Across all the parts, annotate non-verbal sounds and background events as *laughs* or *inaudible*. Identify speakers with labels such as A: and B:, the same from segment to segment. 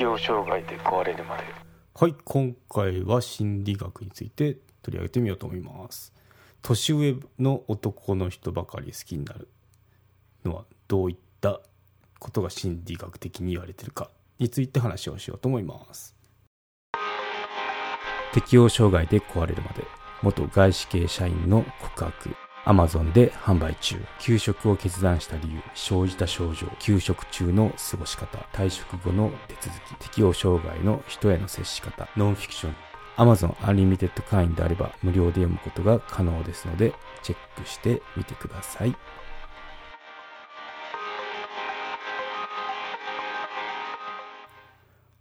A: 適応障害で壊れるまで。
B: はい今回は心理学について取り上げてみようと思います。年上の男の人ばかり好きになるのはどういったことが心理学的に言われてるかについて話をしようと思います。適応障害で壊れるまで。元外資系社員の告白アマゾンで販売中。休職を決断した理由、生じた症状、休職中の過ごし方、退職後の手続き、適応障害の人への接し方、ノンフィクション。Amazon Unlimited 会員であれば無料で読むことが可能ですので、チェックしてみてください。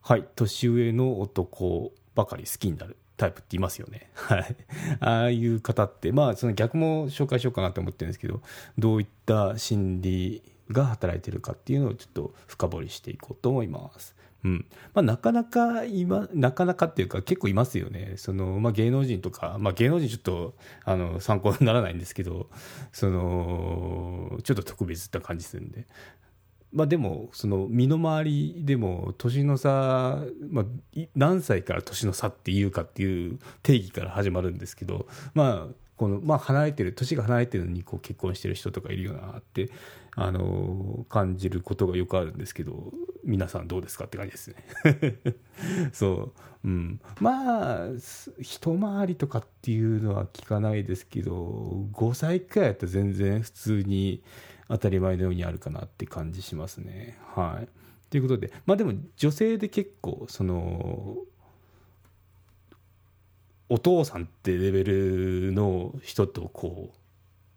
B: はい、年上の男ばかり好きになる。タイプっていますよね。はい。ああいう方って、まあ、その逆も紹介しようかなと思ってるんですけど、どういった心理が働いてるかっていうのをちょっと深掘りしていこうと思います。うん。まあ、なかなか今、なかなかっていうか結構いますよね。その、まあ、芸能人とか、まあ、芸能人ちょっと、あの、参考にならないんですけど、その、ちょっと特別な感じするんで。まあでもその身の回りでも年の差、まあ、何歳から年の差っていうかっていう定義から始まるんですけどまあこのまあ離れてる年が離れてるのにこう結婚してる人とかいるよなってあの感じることがよくあるんですけど皆さんどうですかって感じですね。*laughs* そう。うん。まあ一回りとかっていうのは聞かないですけど5歳くらいやったら全然普通に当たり前のようにあるかなって感じしますね。はい。ということで、まあでも女性で結構、その、お父さんってレベルの人とこう、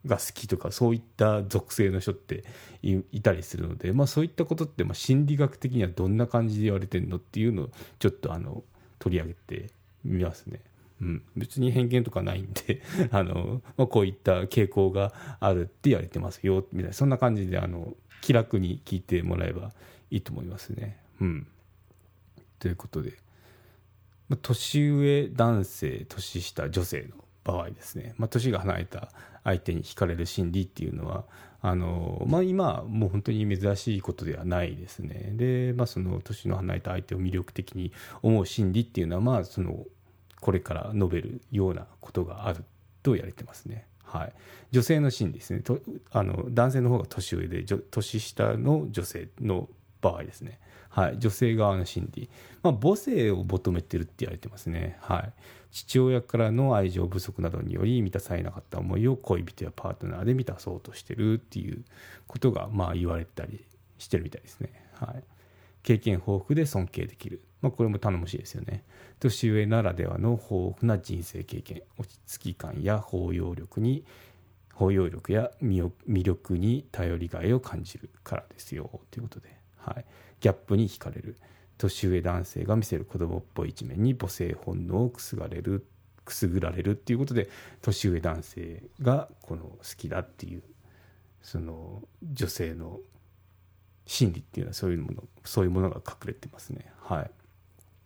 B: が好きとかそういった属性の人っていたりするので、まあ、そういったことってまあ心理学的にはどんな感じで言われてるのっていうのをちょっとあの取り上げてみますね。うん、別に偏見とかないんで *laughs* あの、まあ、こういった傾向があるって言われてますよみたいな。そんな感じであの気楽に聞いてもらえばいいと思いますね。うん、ということで、まあ、年上男性年下女性の場合ですね、まあ、年が離れた相手に惹かれる心理っていうのはあの、まあ、今もう本当に珍しいことではないですね。で、まあ、その年の離れた相手を魅力的に思う心理っていうのはまあそのこれから述べるようなことがあると言われてますね。はい、女性の心理ですね。とあの男性の方が年上で年下の女性の場合ですね、はい、女性側の心理、まあ、母性を求めてるって言われてますね、はい、父親からの愛情不足などにより満たされなかった思いを恋人やパートナーで満たそうとしてるっていうことがまあ言われたりしてるみたいですね、はい、経験豊富で尊敬できるまあ、これも頼もしいですよね。年上ならではの豊富な人生経験、落ち着き感や包容力に、包容力や魅力に頼りがいを感じるからですよ、ということで。はい。ギャップに惹かれる。年上男性が見せる子供っぽい一面に母性本能をくすがれる、くすぐられるっていうことで、年上男性がこの好きだっていう、その女性の心理っていうのはそういうもの、そういうものが隠れてますね。はい。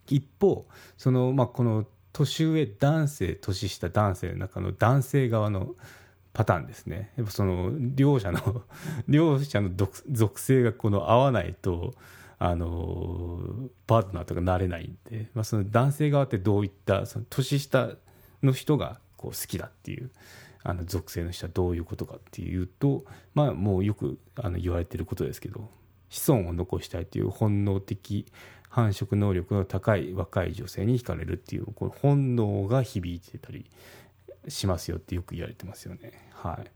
B: 一方その、まあ、この年上男性年下男性の中の男性側のパターンですねやっぱその両者の *laughs* 両者の属性がこの合わないとあのパートナーとかなれないんで、まあ、その男性側ってどういったその年下の人がこう好きだっていうあの属性の人はどういうことかっていうとまあもうよくあの言われてることですけど子孫を残したいという本能的繁殖能力の高い若い女性に惹かれるっていうこの本能が響いてたりしますよってよく言われてますよね。はい、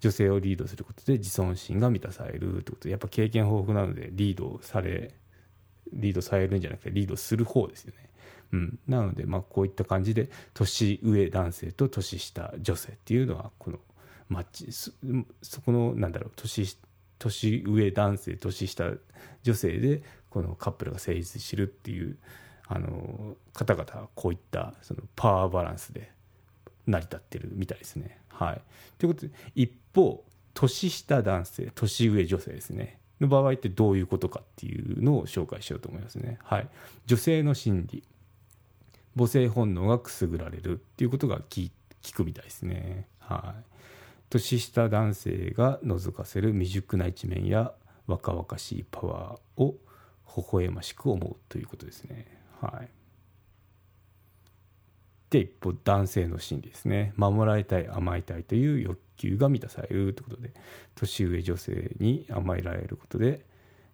B: 女性をリードすることで自尊心が満たされるってことでやっぱ経験豊富なのでリードされリードされるんじゃなくてリードする方ですよね。うん、なのでまあこういった感じで年上男性と年下女性っていうのはこのマッチそこのなんだろう年下年上男性年下女性でこのカップルが成立してるっていうあの方々はこういったそのパワーバランスで成り立ってるみたいですね。はい、ということで一方年下男性年上女性ですねの場合ってどういうことかっていうのを紹介しようと思いますね。はい、女性の心理母性本能がくすぐられるっていうことが聞くみたいですね。はい年下男性が覗かせる未熟な一面や若々しいパワーを微笑ましく思うということですね。はい。で一方男性の心理ですね。守られたい甘えたいという欲求が満たされるということで年上女性に甘えられることで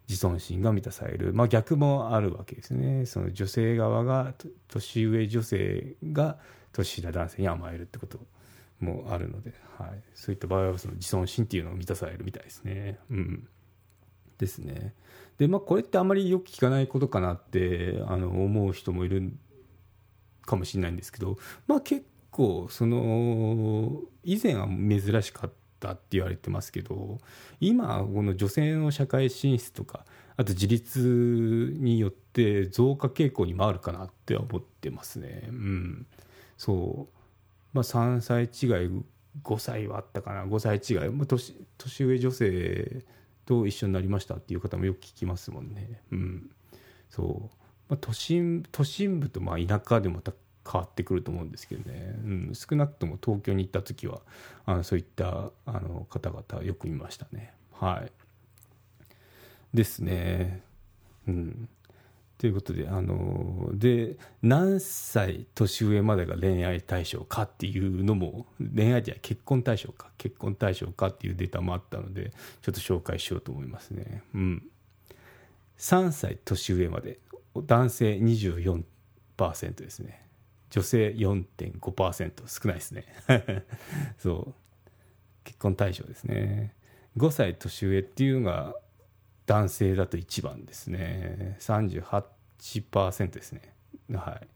B: 自尊心が満たされる、まあ、逆もあるわけですね。その女性側が年上女性が年下男性に甘えるってこと。もあるので、はい、そういった場合はその自尊心っていうのが満たされるみたいですね。うん、ですね。でまあこれってあまりよく聞かないことかなってあの思う人もいるかもしれないんですけど、まあ、結構その以前は珍しかったって言われてますけど今この女性の社会進出とかあと自立によって増加傾向にもあるかなって思ってますね。うん、そうまあ、3歳違い5歳はあったかな。5歳違い、まあ、年年上女性と一緒になりましたっていう方もよく聞きますもんね。うん。そう。まあ、都心都心部とまあ田舎でまた変わってくると思うんですけどね、うん、少なくとも東京に行った時はあのそういったあの方々よく見ましたね。はい。ですね。うん、ということで、あので何歳年上までが恋愛対象かっていうのも恋愛じゃ結婚対象か結婚対象かっていうデータもあったのでちょっと紹介しようと思いますね。うん、3歳年上まで男性24%ですね。女性4.5%少ないですね。*laughs* そう。結婚対象ですね。5歳年上っていうのが男性だと1番ですね。38%ですね。はい。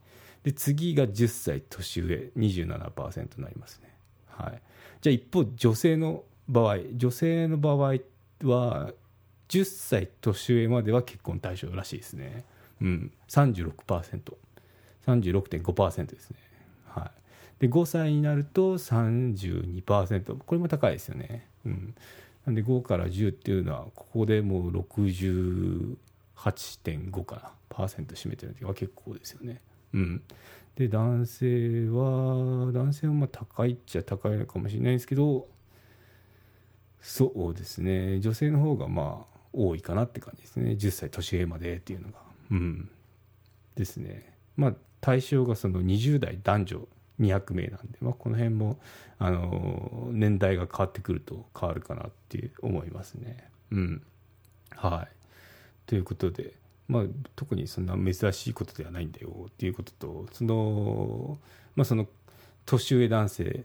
B: で次が10歳年上27%になりますね。はい。じゃあ一方女性の場合女性の場合は10歳年上までは結婚対象らしいですね。うん。36%。36.5%ですね。はい、で5歳になると32%これも高いですよね。うん、なんで5から10っていうのはここでもう60 8.5かなパーセント占めてるのは結構ですよね。うん、で男性は男性はまあ高いっちゃ高いのかもしれないですけどそうですね女性の方がまあ多いかなって感じですね10歳年上までっていうのが。うん、ですね。まあ対象がその20代男女200名なんで、まあ、この辺もあの年代が変わってくると変わるかなって思いますね。うん、はいということで、まあ、特にそんな珍しいことではないんだよっていうこととその,、まあ、その年上男性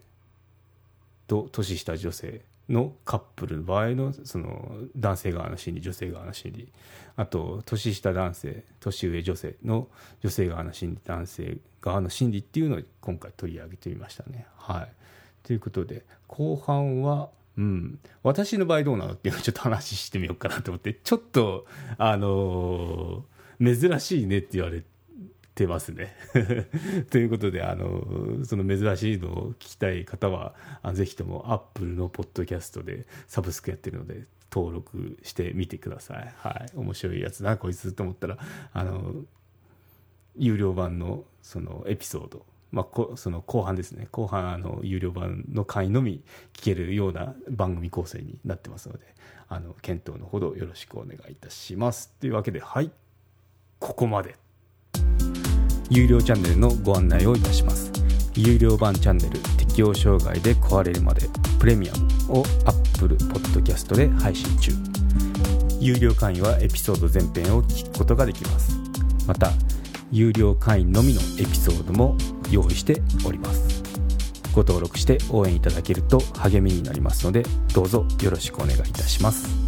B: と年下女性のカップルの場合のその男性側の心理女性側の心理あと年下男性年上女性の女性側の心理男性側の心理っていうのを今回取り上げてみましたね。はい、ということで後半は、うん、私の場合どうなのっていうのをちょっと話してみようかなと思ってちょっとあのー、珍しいねって言われて。ますね。*laughs* ということであのその珍しいのを聞きたい方はぜひともアップルのポッドキャストでサブスクやってるので登録してみてください。はい。面白いやつなこいつと思ったらあの有料版のそのエピソード。まあ、こその後半ですね。後半あの有料版の回のみ聞けるような番組構成になってますのであの検討のほどよろしくお願いいたします。というわけではい。ここまで。有料チャンネルのご案内をいたします。有料版チャンネル適応障害で壊れるまでプレミアムを Apple Podcast で配信中。有料会員はエピソード全編を聞くことができます。また有料会員のみのエピソードも用意しております。ご登録して応援いただけると励みになりますのでどうぞよろしくお願いいたします。